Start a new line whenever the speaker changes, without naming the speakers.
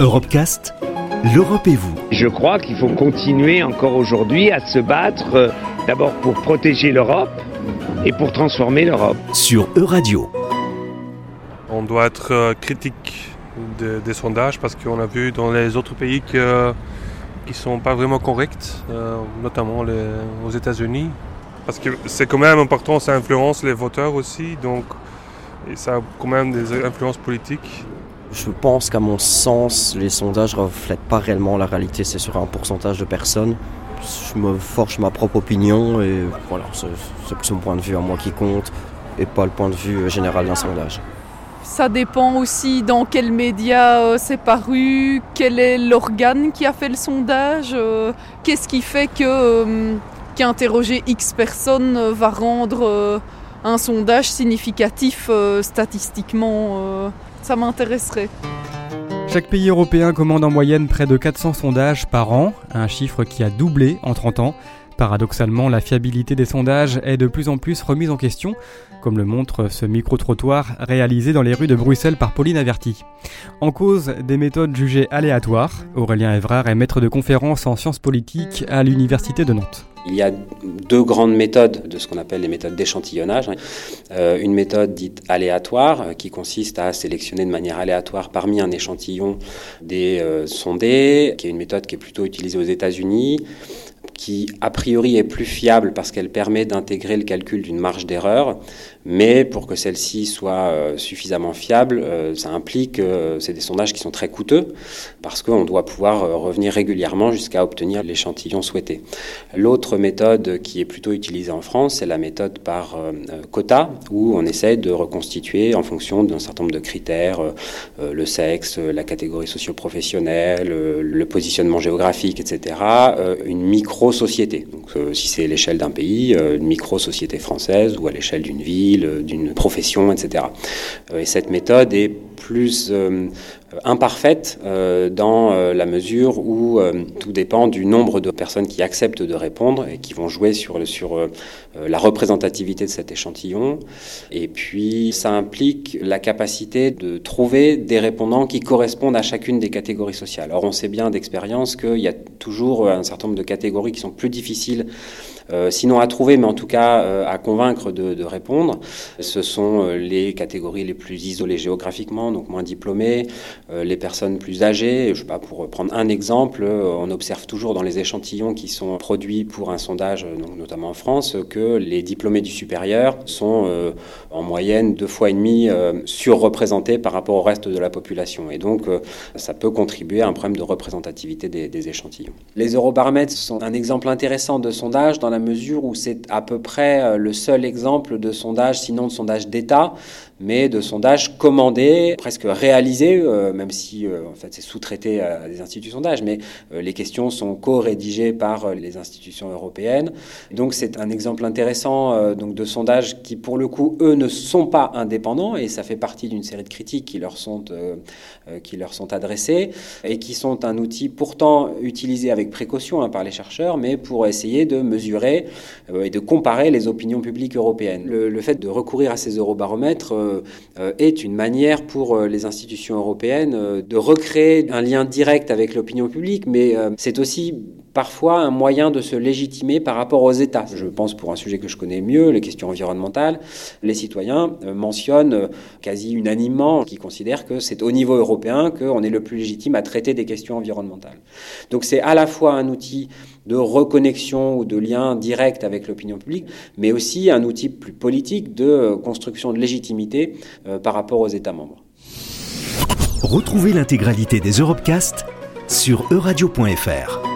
Europecast, l'Europe et vous.
Je crois qu'il faut continuer encore aujourd'hui à se battre euh, d'abord pour protéger l'Europe et pour transformer l'Europe.
Sur Euradio.
On doit être euh, critique de- des sondages parce qu'on a vu dans les autres pays que, qui ne sont pas vraiment corrects, euh, notamment les- aux États-Unis. Parce que c'est quand même important, ça influence les voteurs aussi, donc et ça a quand même des influences politiques.
Je pense qu'à mon sens, les sondages ne reflètent pas réellement la réalité. C'est sur un pourcentage de personnes. Je me forge ma propre opinion et voilà, c'est plus mon point de vue à moi qui compte et pas le point de vue général d'un sondage.
Ça dépend aussi dans quels médias euh, c'est paru, quel est l'organe qui a fait le sondage, euh, qu'est-ce qui fait que euh, qu'interroger X personnes va rendre un sondage significatif euh, statistiquement. euh, ça m'intéresserait.
Chaque pays européen commande en moyenne près de 400 sondages par an, un chiffre qui a doublé en 30 ans. Paradoxalement, la fiabilité des sondages est de plus en plus remise en question, comme le montre ce micro-trottoir réalisé dans les rues de Bruxelles par Pauline Averti. En cause, des méthodes jugées aléatoires, Aurélien Evrard est maître de conférences en sciences politiques à l'Université de Nantes.
Il y a deux grandes méthodes de ce qu'on appelle les méthodes d'échantillonnage. Euh, une méthode dite aléatoire, euh, qui consiste à sélectionner de manière aléatoire parmi un échantillon des euh, sondés, qui est une méthode qui est plutôt utilisée aux États-Unis, qui a priori est plus fiable parce qu'elle permet d'intégrer le calcul d'une marge d'erreur, mais pour que celle-ci soit euh, suffisamment fiable, euh, ça implique que euh, c'est des sondages qui sont très coûteux parce qu'on doit pouvoir euh, revenir régulièrement jusqu'à obtenir l'échantillon souhaité. L'autre méthode qui est plutôt utilisée en France, c'est la méthode par quota, où on essaie de reconstituer en fonction d'un certain nombre de critères, le sexe, la catégorie socio-professionnelle, le positionnement géographique, etc., une micro-société. Donc, euh, si c'est l'échelle d'un pays, euh, une micro-société française, ou à l'échelle d'une ville, euh, d'une profession, etc. Et cette méthode est plus imparfaite dans la mesure où tout dépend du nombre de personnes qui acceptent de répondre et qui vont jouer sur, sur la représentativité de cet échantillon. Et puis, ça implique la capacité de trouver des répondants qui correspondent à chacune des catégories sociales. Or, on sait bien d'expérience qu'il y a toujours un certain nombre de catégories qui sont plus difficiles euh, sinon à trouver, mais en tout cas euh, à convaincre de, répondre. Ce sont euh, les catégories les plus isolées géographiquement, donc moins diplômées, les personnes plus âgées. Je sais pas, pour prendre un exemple, on observe toujours dans les échantillons qui sont produits pour un sondage, notamment en France, que les diplômés du supérieur sont en moyenne deux fois et demi surreprésentés par rapport au reste de la population. Et donc, ça peut contribuer à un problème de représentativité des, des échantillons. Les eurobaromètres sont un exemple intéressant de sondage dans la mesure où c'est à peu près euh, le seul exemple de sondage, sinon de sondage d'État, mais de sondage commandé, presque réalisé, euh, même si euh, en fait c'est sous-traité à des instituts de sondage, mais euh, les questions sont co-rédigées par les institutions européennes. Donc c'est un exemple intéressant donc de sondage qui pour le coup eux ne sont pas indépendants et ça fait partie d'une série de critiques qui leur sont qui leur sont adressées et qui sont un outil pourtant utilisé avec précaution hein, par les chercheurs, mais pour essayer de mesurer et de comparer les opinions publiques européennes. Le, fait de recourir à ces eurobaromètres est une manière pour euh, les institutions européennes euh, de recréer un lien direct avec l'opinion publique, mais euh, c'est aussi parfois un moyen de se légitimer par rapport aux États. Je pense pour un sujet que je connais mieux, les questions environnementales, les citoyens euh, mentionnent euh, quasi unanimement qu'ils considèrent que c'est au niveau européen qu'on est le plus légitime à traiter des questions environnementales. Donc c'est à la fois un outil de reconnexion ou de lien direct avec l'opinion publique, mais aussi un outil plus politique de euh, construction de légitimité par rapport aux États membres.
Retrouvez l'intégralité des Europecast sur euradio.fr.